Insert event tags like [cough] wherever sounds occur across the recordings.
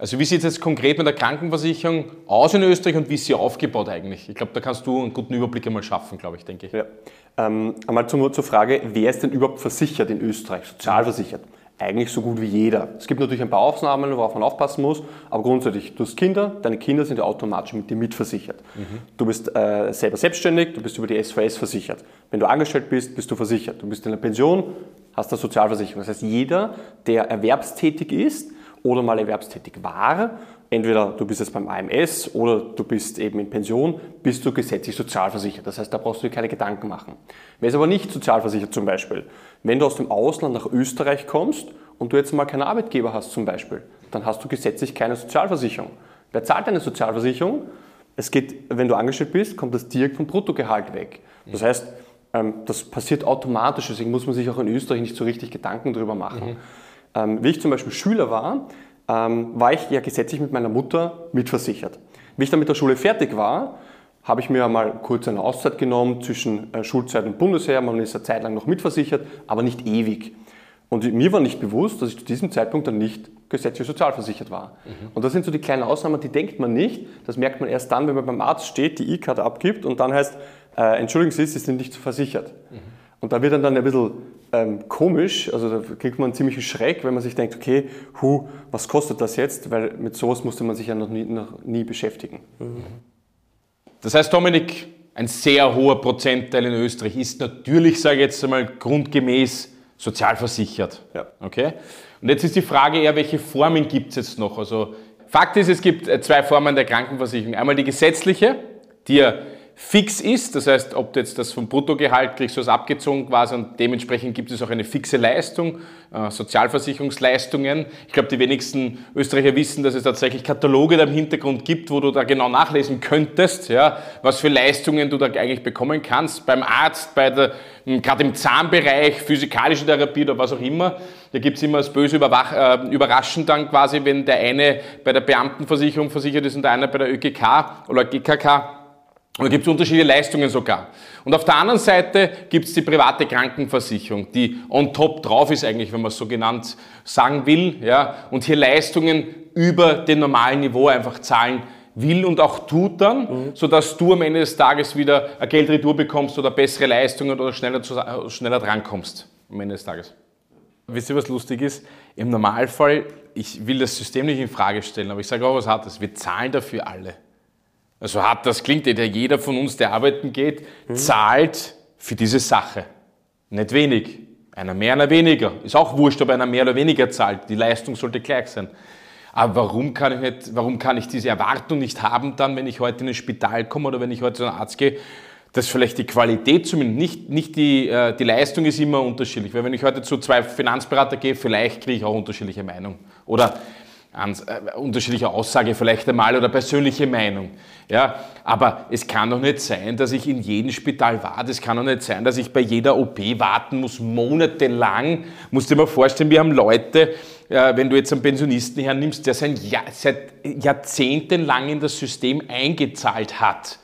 Also wie sieht es jetzt konkret mit der Krankenversicherung aus in Österreich und wie ist sie aufgebaut eigentlich? Ich glaube, da kannst du einen guten Überblick einmal schaffen, glaube ich, denke ich. Ja. Ähm, einmal zur, zur Frage, wer ist denn überhaupt versichert in Österreich, sozialversichert? Eigentlich so gut wie jeder. Es gibt natürlich ein paar Ausnahmen, worauf man aufpassen muss, aber grundsätzlich, du hast Kinder, deine Kinder sind ja automatisch mit dir mitversichert. Mhm. Du bist äh, selber selbstständig, du bist über die SVS versichert. Wenn du angestellt bist, bist du versichert. Du bist in der Pension, hast eine Sozialversicherung. Das heißt, jeder, der erwerbstätig ist oder mal erwerbstätig war, entweder du bist jetzt beim AMS oder du bist eben in Pension, bist du gesetzlich sozialversichert. Das heißt, da brauchst du dir keine Gedanken machen. Wer ist aber nicht sozialversichert zum Beispiel, wenn du aus dem Ausland nach Österreich kommst und du jetzt mal keinen Arbeitgeber hast zum Beispiel, dann hast du gesetzlich keine Sozialversicherung. Wer zahlt eine Sozialversicherung? Es geht, wenn du angestellt bist, kommt das direkt vom Bruttogehalt weg. Das heißt, ähm, das passiert automatisch, deswegen muss man sich auch in Österreich nicht so richtig Gedanken darüber machen. Mhm. Ähm, wie ich zum Beispiel Schüler war, ähm, war ich ja gesetzlich mit meiner Mutter mitversichert. Wie ich dann mit der Schule fertig war, habe ich mir mal kurz eine Auszeit genommen zwischen äh, Schulzeit und Bundesheer. Man ist eine Zeit lang noch mitversichert, aber nicht ewig. Und mir war nicht bewusst, dass ich zu diesem Zeitpunkt dann nicht gesetzlich sozialversichert war. Mhm. Und das sind so die kleinen Ausnahmen, die denkt man nicht. Das merkt man erst dann, wenn man beim Arzt steht, die E-Karte abgibt und dann heißt, äh, entschuldigen Sie, Sie sind nicht versichert. Mhm. Und da wird dann, dann ein bisschen ähm, komisch, also da kriegt man einen ziemlichen Schreck, wenn man sich denkt, okay, hu, was kostet das jetzt? Weil mit sowas musste man sich ja noch nie, noch nie beschäftigen. Mhm. Das heißt, Dominik, ein sehr hoher Prozentteil in Österreich ist natürlich, sage ich jetzt einmal, grundgemäß sozialversichert. Ja. Okay? Und jetzt ist die Frage eher, welche Formen gibt es jetzt noch? Also Fakt ist, es gibt äh, zwei Formen der Krankenversicherung. Einmal die gesetzliche, die ja fix ist. Das heißt, ob du jetzt das vom Bruttogehalt kriegst, es abgezogen quasi und dementsprechend gibt es auch eine fixe Leistung, äh, Sozialversicherungsleistungen. Ich glaube, die wenigsten Österreicher wissen, dass es tatsächlich Kataloge da im Hintergrund gibt, wo du da genau nachlesen könntest, ja, was für Leistungen du da eigentlich bekommen kannst. Beim Arzt, bei der, hm, gerade im Zahnbereich, physikalische Therapie oder was auch immer. Da gibt es immer das böse Überwach, äh, Überraschen dann quasi, wenn der eine bei der Beamtenversicherung versichert ist und der eine bei der ÖGK oder GKK und da gibt es unterschiedliche Leistungen sogar. Und auf der anderen Seite gibt es die private Krankenversicherung, die on top drauf ist eigentlich, wenn man es so genannt sagen will, ja, und hier Leistungen über dem normalen Niveau einfach zahlen will und auch tut dann, mhm. sodass du am Ende des Tages wieder eine Geldretour bekommst oder bessere Leistungen oder schneller, zu, schneller drankommst am Ende des Tages. Wisst ihr, was lustig ist? Im Normalfall, ich will das System nicht in Frage stellen, aber ich sage auch was Hartes, wir zahlen dafür alle. Also hart das klingt, jeder von uns, der arbeiten geht, mhm. zahlt für diese Sache. Nicht wenig. Einer mehr, einer weniger. Ist auch wurscht, ob einer mehr oder weniger zahlt. Die Leistung sollte gleich sein. Aber warum kann ich, nicht, warum kann ich diese Erwartung nicht haben, dann, wenn ich heute in ein Spital komme oder wenn ich heute zu einem Arzt gehe, dass vielleicht die Qualität zumindest, nicht, nicht die, äh, die Leistung ist immer unterschiedlich. Weil wenn ich heute zu zwei Finanzberater gehe, vielleicht kriege ich auch unterschiedliche Meinungen. Oder Ans, äh, unterschiedliche Aussage vielleicht einmal oder persönliche Meinung. Ja, aber es kann doch nicht sein, dass ich in jedem Spital warte. Es kann doch nicht sein, dass ich bei jeder OP warten muss, monatelang. Musst dir mal vorstellen, wir haben Leute, äh, wenn du jetzt einen Pensionisten hernimmst, der sein Jahr, seit Jahrzehnten lang in das System eingezahlt hat.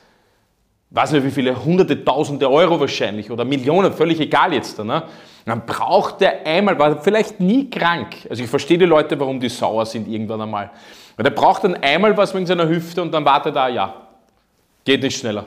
Weiß nicht wie viele, hunderte, tausende Euro wahrscheinlich oder Millionen, völlig egal jetzt. Ne? Dann braucht er einmal, war vielleicht nie krank. Also ich verstehe die Leute, warum die sauer sind irgendwann einmal. Weil der braucht dann einmal was wegen seiner Hüfte und dann wartet er, ja, geht nicht schneller.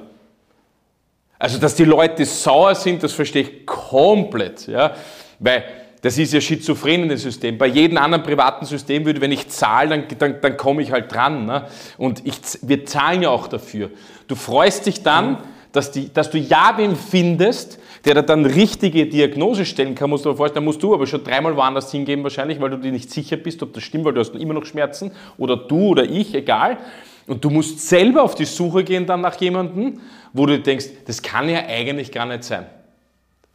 Also, dass die Leute sauer sind, das verstehe ich komplett. Ja? Weil das ist ja schizophren in dem System. Bei jedem anderen privaten System würde, wenn ich zahle, dann, dann, dann komme ich halt dran. Ne? Und ich, wir zahlen ja auch dafür. Du freust dich dann, dass, die, dass du ja wen findest, der da dann richtige Diagnose stellen kann, musst du dir vorstellen, musst du aber schon dreimal woanders hingehen wahrscheinlich, weil du dir nicht sicher bist, ob das stimmt, weil du hast immer noch Schmerzen oder du oder ich, egal. Und du musst selber auf die Suche gehen dann nach jemandem, wo du denkst, das kann ja eigentlich gar nicht sein.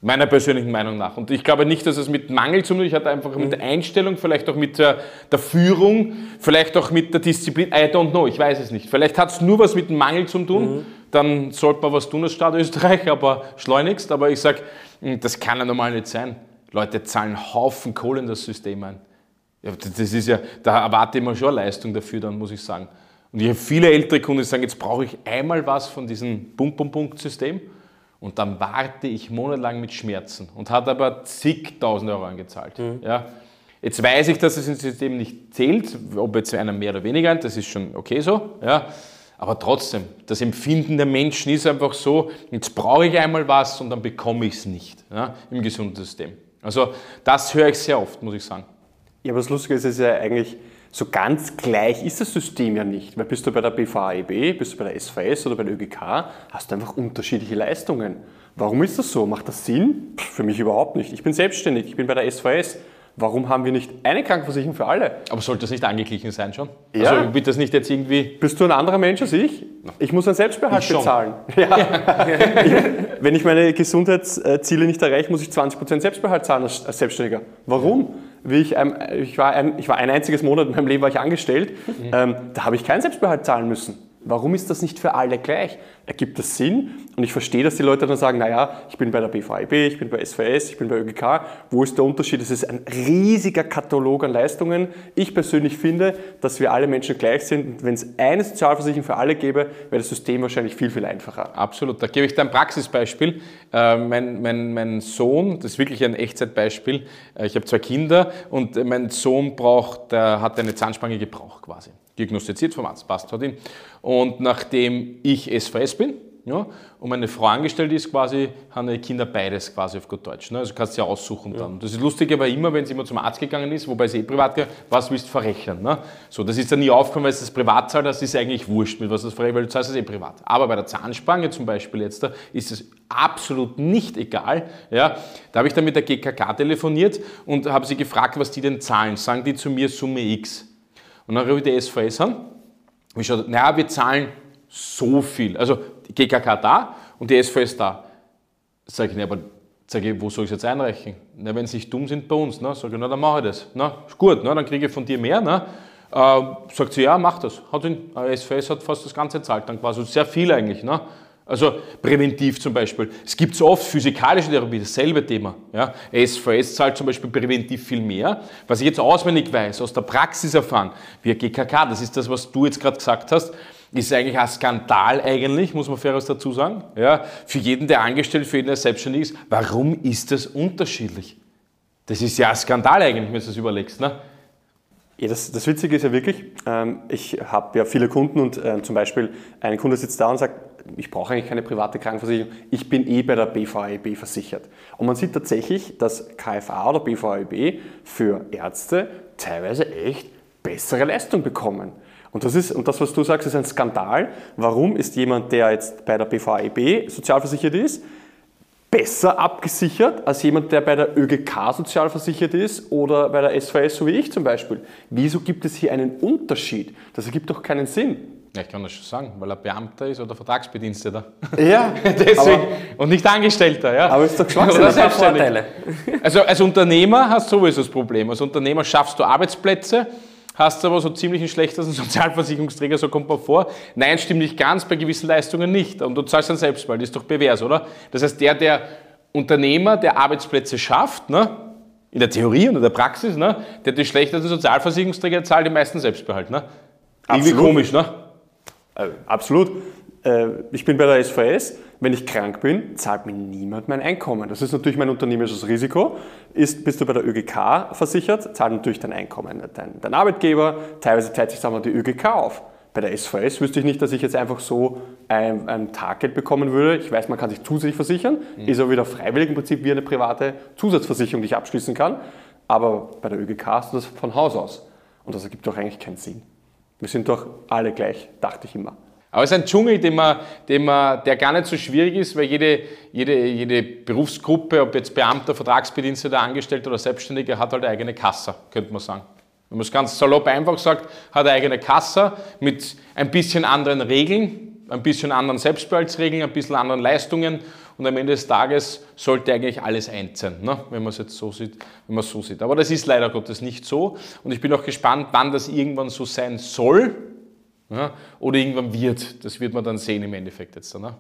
Meiner persönlichen Meinung nach. Und ich glaube nicht, dass es mit Mangel zu tun hat, einfach mit der Einstellung, vielleicht auch mit der, der, Führung, vielleicht auch mit der Disziplin. I don't know, ich weiß es nicht. Vielleicht hat es nur was mit dem Mangel zu tun. Mhm dann sollte man was tun als Staat Österreich, aber schleunigst. Aber ich sage, hm, das kann ja normal nicht sein. Leute zahlen Haufen Kohle in das System ein. Ja, das ist ja, da erwarte ich mir schon Leistung dafür, dann muss ich sagen. Und ich habe viele ältere Kunden, die sagen, jetzt brauche ich einmal was von diesem Punkt-Punkt-Punkt-System und dann warte ich monatelang mit Schmerzen und hat aber zigtausend Euro angezahlt. Mhm. Ja. Jetzt weiß ich, dass es im System nicht zählt, ob jetzt einer mehr oder weniger, das ist schon okay so. Ja. Aber trotzdem, das Empfinden der Menschen ist einfach so, jetzt brauche ich einmal was und dann bekomme ich es nicht ja, im Gesundheitssystem. Also das höre ich sehr oft, muss ich sagen. Ja, aber das Lustige ist, es ist ja eigentlich, so ganz gleich ist das System ja nicht. Weil bist du bei der BVAEB, bist du bei der SVS oder bei der ÖGK, hast du einfach unterschiedliche Leistungen. Warum ist das so? Macht das Sinn? Pff, für mich überhaupt nicht. Ich bin selbstständig, ich bin bei der SVS. Warum haben wir nicht eine Krankenversicherung für alle? Aber sollte das nicht angeglichen sein schon? Ja. Also wird das nicht jetzt irgendwie. Bist du ein anderer Mensch als ich? Ich muss einen Selbstbehalt ich bezahlen. [laughs] Ja. [laughs] Wenn ich meine Gesundheitsziele nicht erreiche, muss ich 20% Selbstbehalt zahlen als Selbstständiger. Warum? Wie ich, ich, war ein, ich war ein einziges Monat in meinem Leben war ich angestellt, mhm. ähm, da habe ich keinen Selbstbehalt zahlen müssen. Warum ist das nicht für alle gleich? Ergibt das Sinn? Und ich verstehe, dass die Leute dann sagen, naja, ich bin bei der BVIB, ich bin bei SVS, ich bin bei ÖGK. Wo ist der Unterschied? Es ist ein riesiger Katalog an Leistungen. Ich persönlich finde, dass wir alle Menschen gleich sind. Wenn es eine Sozialversicherung für alle gäbe, wäre das System wahrscheinlich viel, viel einfacher. Absolut. Da gebe ich dir ein Praxisbeispiel. Äh, mein, mein, mein Sohn, das ist wirklich ein Echtzeitbeispiel. Äh, ich habe zwei Kinder und mein Sohn braucht, der hat eine Zahnspange gebraucht quasi diagnostiziert vom Arzt, passt, hat ihn. Und nachdem ich SVS bin, ja, und meine Frau angestellt ist quasi, haben die Kinder beides quasi auf gut Deutsch. Ne? Also kannst du ja aussuchen ja. dann. Das ist lustig, aber immer, wenn sie immer zum Arzt gegangen ist, wobei sie eh privat geht, was willst du verrechnen? Ne? So, das ist dann nie aufgekommen, weil es das privat zahlt, das ist eigentlich wurscht, mit was das verrechnet, weil du zahlst es eh privat. Aber bei der Zahnspange zum Beispiel jetzt, da ist es absolut nicht egal. Ja? Da habe ich dann mit der GKK telefoniert und habe sie gefragt, was die denn zahlen. Sagen die zu mir Summe X. Und dann rufe ich die SVS an. Und ich schaue, naja, wir zahlen so viel. Also die GKK da und die SVS da. Sag ich, ne, aber sag ich, wo soll ich es jetzt einreichen? Na, wenn sie nicht dumm sind bei uns, ne? sage ich, na, dann mache ich das. Na, ist gut, ne? dann kriege ich von dir mehr. Ne? Äh, sagt sie, ja, mach das. Hat ihn, SVS hat fast das Ganze zahlt, dann quasi sehr viel eigentlich. Ne? Also präventiv zum Beispiel. Es gibt so oft physikalische Therapie, dasselbe Thema. Ja. SVS zahlt zum Beispiel präventiv viel mehr. Was ich jetzt auswendig weiß, aus der Praxis erfahren, wie GKK, das ist das, was du jetzt gerade gesagt hast, ist eigentlich ein Skandal eigentlich, muss man faires dazu sagen. Ja. Für jeden, der angestellt, für jeden, der selbstständig ist. Warum ist das unterschiedlich? Das ist ja ein Skandal eigentlich, wenn du das überlegst. Ne? Ja, das, das Witzige ist ja wirklich, ähm, ich habe ja viele Kunden und äh, zum Beispiel ein Kunde sitzt da und sagt, ich brauche eigentlich keine private Krankenversicherung, ich bin eh bei der BVAEB versichert. Und man sieht tatsächlich, dass KFA oder BVAEB für Ärzte teilweise echt bessere Leistung bekommen. Und das, ist, und das, was du sagst, ist ein Skandal. Warum ist jemand, der jetzt bei der BVAEB sozialversichert ist, besser abgesichert als jemand, der bei der ÖGK sozialversichert ist oder bei der SVS, so wie ich zum Beispiel? Wieso gibt es hier einen Unterschied? Das ergibt doch keinen Sinn. Ja, ich kann das schon sagen, weil er Beamter ist oder Vertragsbediensteter. Ja. [laughs] Deswegen, und nicht Angestellter. Ja. Aber ist doch Geschmackssache. Das hat Vorteile. Also als Unternehmer hast du sowieso das Problem. Als Unternehmer schaffst du Arbeitsplätze, hast aber so ziemlich einen schlechtesten Sozialversicherungsträger, so kommt man vor. Nein, stimmt nicht ganz, bei gewissen Leistungen nicht. Und du zahlst dann selbst mal, das ist doch pervers, oder? Das heißt, der, der Unternehmer, der Arbeitsplätze schafft, ne, in der Theorie und in der Praxis, ne, der die schlechtesten Sozialversicherungsträger zahlt, die meisten Selbstbehalt. Ne? Irgendwie komisch, ne? Äh, absolut. Äh, ich bin bei der SVS. Wenn ich krank bin, zahlt mir niemand mein Einkommen. Das ist natürlich mein unternehmerisches Risiko. Ist, bist du bei der ÖGK versichert, zahlt natürlich dein Einkommen dein, dein Arbeitgeber. Teilweise teilt sich dann die ÖGK auf. Bei der SVS wüsste ich nicht, dass ich jetzt einfach so ein, ein Taggeld bekommen würde. Ich weiß, man kann sich zusätzlich versichern, mhm. ist aber wieder freiwillig im Prinzip wie eine private Zusatzversicherung, die ich abschließen kann. Aber bei der ÖGK hast du das von Haus aus. Und das ergibt doch eigentlich keinen Sinn. Wir sind doch alle gleich, dachte ich immer. Aber es ist ein Dschungel, den man, den man, der gar nicht so schwierig ist, weil jede, jede, jede Berufsgruppe, ob jetzt Beamter, Vertragsbediensteter, Angestellter oder Selbstständiger, hat halt eine eigene Kasse, könnte man sagen. Wenn man es ganz salopp einfach sagt, hat eine eigene Kasse mit ein bisschen anderen Regeln, ein bisschen anderen Selbstbehaltsregeln, ein bisschen anderen Leistungen und am Ende des Tages sollte eigentlich alles eins sein, ne? wenn man es jetzt so sieht, wenn man so sieht. Aber das ist leider Gottes nicht so und ich bin auch gespannt, wann das irgendwann so sein soll? Oder irgendwann wird. Das wird man dann sehen im Endeffekt jetzt. Ne?